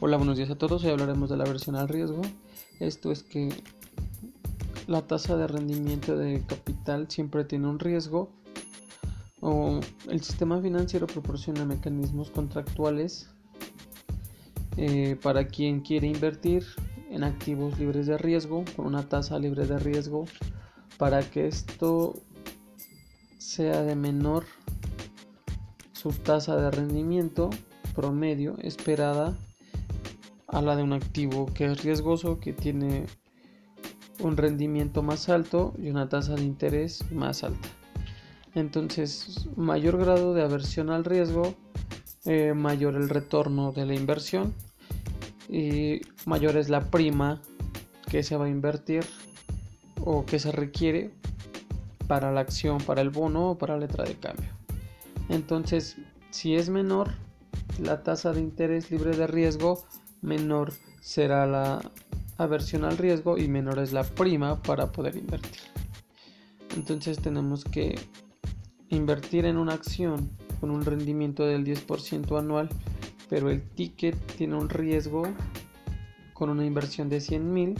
Hola, buenos días a todos. Hoy hablaremos de la versión al riesgo. Esto es que la tasa de rendimiento de capital siempre tiene un riesgo el sistema financiero proporciona mecanismos contractuales eh, para quien quiere invertir en activos libres de riesgo con una tasa libre de riesgo para que esto sea de menor su tasa de rendimiento promedio esperada a la de un activo que es riesgoso, que tiene un rendimiento más alto y una tasa de interés más alta. Entonces, mayor grado de aversión al riesgo, eh, mayor el retorno de la inversión y mayor es la prima que se va a invertir o que se requiere para la acción, para el bono o para la letra de cambio. Entonces, si es menor la tasa de interés libre de riesgo, menor será la aversión al riesgo y menor es la prima para poder invertir. Entonces tenemos que invertir en una acción con un rendimiento del 10% anual, pero el ticket tiene un riesgo con una inversión de 100 mil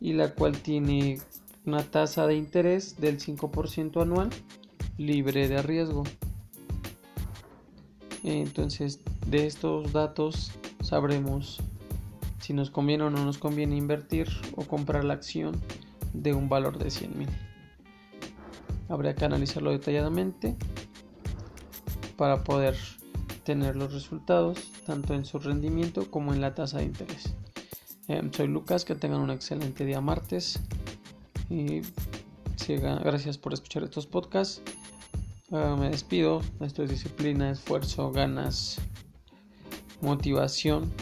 y la cual tiene una tasa de interés del 5% anual libre de riesgo. Entonces, de estos datos sabremos si nos conviene o no nos conviene invertir o comprar la acción de un valor de 100 mil. Habría que analizarlo detalladamente para poder tener los resultados tanto en su rendimiento como en la tasa de interés. Em, soy Lucas, que tengan un excelente día martes y gracias por escuchar estos podcasts. Ah, me despido, esto es disciplina, esfuerzo, ganas motivación